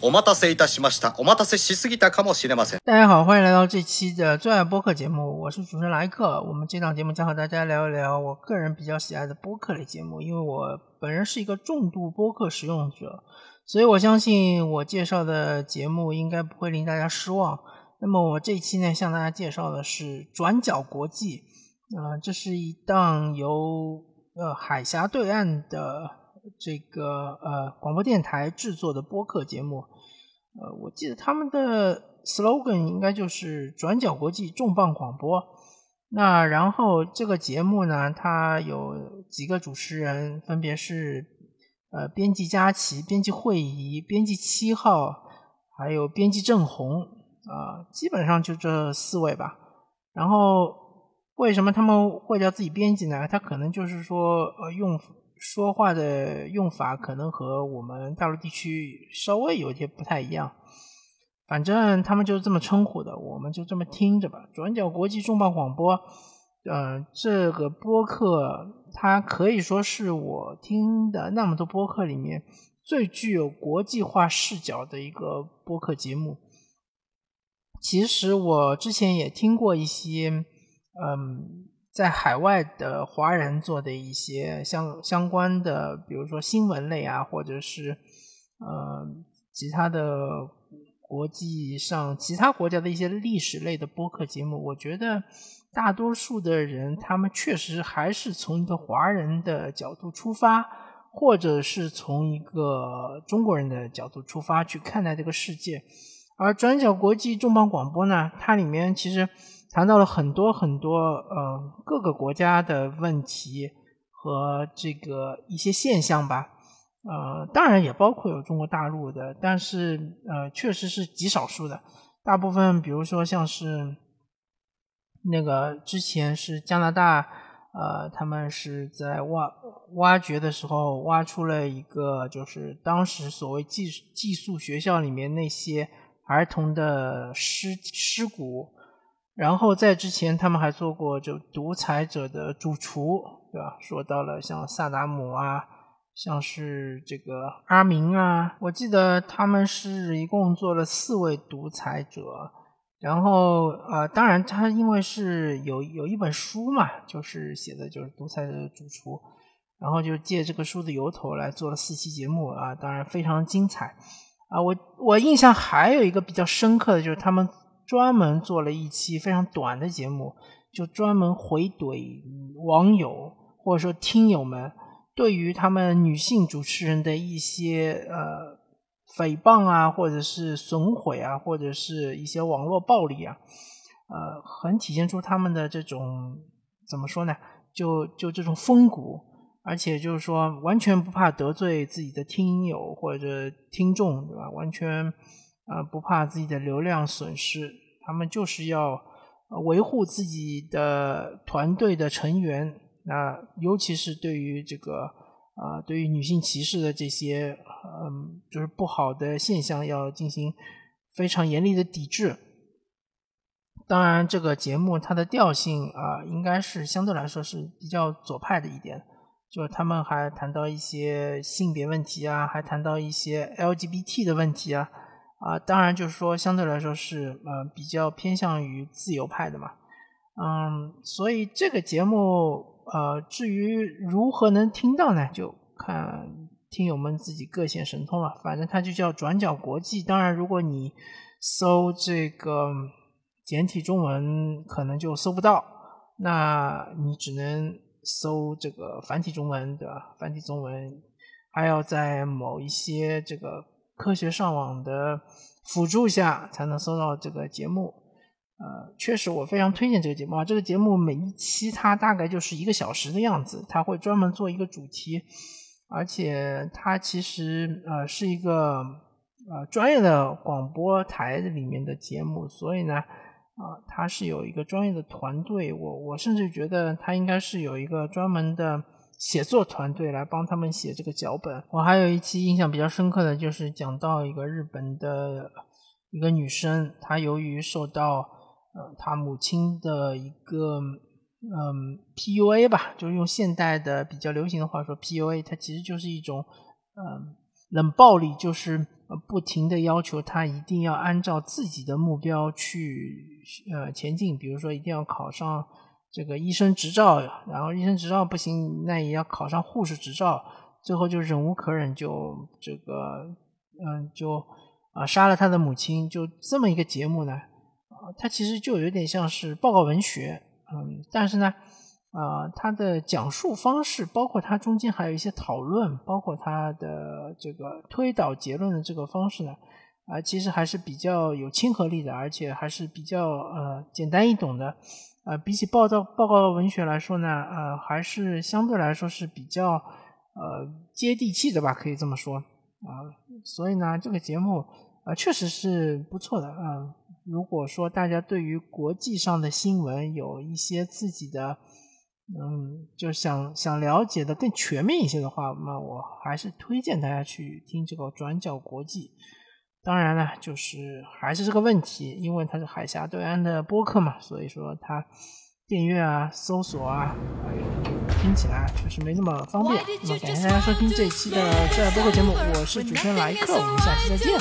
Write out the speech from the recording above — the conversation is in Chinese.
お待たせいたしました。お待たせしすぎたかもしれません。大家好，欢迎来到这期的最爱播客节目，我是主持人莱克。我们这档节目将和大家聊一聊我个人比较喜爱的播客类节目，因为我本人是一个重度播客使用者，所以我相信我介绍的节目应该不会令大家失望。那么我这一期呢，向大家介绍的是《转角国际》，啊、这是一档由呃海峡对岸的 这个呃广播电台制作的播客节目。呃，我记得他们的 slogan 应该就是“转角国际重磅广播”。那然后这个节目呢，它有几个主持人，分别是呃编辑佳琪、编辑惠仪、编辑七号，还有编辑郑红啊、基本上就这四位吧。然后为什么他们会叫自己编辑呢？他可能就是说，呃，用说话的用法可能和我们大陆地区稍微有些不太一样。反正他们就是这么称呼的，我们就这么听着吧。转角国际重磅广播，呃，这个播客它可以说是我听的那么多播客里面最具有国际化视角的一个播客节目。其实我之前也听过一些，嗯，在海外的华人做的一些相相关的，比如说新闻类啊，或者是呃其他的国际上其他国家的一些历史类的播客节目。我觉得大多数的人，他们确实还是从一个华人的角度出发，或者是从一个中国人的角度出发去看待这个世界。而转角国际重磅广播呢，它里面其实谈到了很多很多呃各个国家的问题和这个一些现象吧，呃，当然也包括有中国大陆的，但是呃确实是极少数的，大部分比如说像是那个之前是加拿大，呃，他们是在挖挖掘的时候挖出了一个，就是当时所谓寄寄宿学校里面那些。儿童的尸尸骨，然后在之前他们还做过就独裁者的主厨，对吧？说到了像萨达姆啊，像是这个阿明啊，我记得他们是一共做了四位独裁者，然后呃，当然他因为是有有一本书嘛，就是写的就是独裁者的主厨，然后就借这个书的由头来做了四期节目啊，当然非常精彩。啊，我我印象还有一个比较深刻的就是他们专门做了一期非常短的节目，就专门回怼网友或者说听友们对于他们女性主持人的一些呃诽谤啊，或者是损毁啊，或者是一些网络暴力啊，呃，很体现出他们的这种怎么说呢？就就这种风骨。而且就是说，完全不怕得罪自己的听友或者听众，对吧？完全啊不怕自己的流量损失，他们就是要维护自己的团队的成员。那尤其是对于这个啊，对于女性歧视的这些嗯，就是不好的现象，要进行非常严厉的抵制。当然，这个节目它的调性啊，应该是相对来说是比较左派的一点。就是他们还谈到一些性别问题啊，还谈到一些 LGBT 的问题啊，啊，当然就是说相对来说是呃比较偏向于自由派的嘛，嗯，所以这个节目呃至于如何能听到呢，就看听友们自己各显神通了。反正它就叫转角国际，当然如果你搜这个简体中文可能就搜不到，那你只能。搜这个繁体中文的繁体中文，还要在某一些这个科学上网的辅助下才能搜到这个节目。呃，确实我非常推荐这个节目啊！这个节目每一期它大概就是一个小时的样子，它会专门做一个主题，而且它其实呃是一个呃专业的广播台里面的节目，所以呢。啊，它是有一个专业的团队，我我甚至觉得它应该是有一个专门的写作团队来帮他们写这个脚本。我还有一期印象比较深刻的就是讲到一个日本的一个女生，她由于受到呃她母亲的一个嗯 PUA 吧，就是用现代的比较流行的话说 PUA，它其实就是一种嗯冷暴力，就是不停的要求他一定要按照自己的目标去呃前进，比如说一定要考上这个医生执照，然后医生执照不行，那也要考上护士执照，最后就忍无可忍，就这个嗯就啊杀了他的母亲，就这么一个节目呢，啊，它其实就有点像是报告文学，嗯，但是呢。啊，他的讲述方式，包括他中间还有一些讨论，包括他的这个推导结论的这个方式呢，啊，其实还是比较有亲和力的，而且还是比较呃简单易懂的，啊，比起报道报告文学来说呢，呃，还是相对来说是比较呃接地气的吧，可以这么说啊，所以呢，这个节目啊确实是不错的啊。如果说大家对于国际上的新闻有一些自己的。嗯，就想想了解的更全面一些的话，那我还是推荐大家去听这个转角国际。当然了，就是还是这个问题，因为它是海峡对岸的播客嘛，所以说它订阅啊、搜索啊，还有听起来确实没那么方便。那么感谢大家收听这一期的转角播客节目，我是主持人莱克，我们下期再见。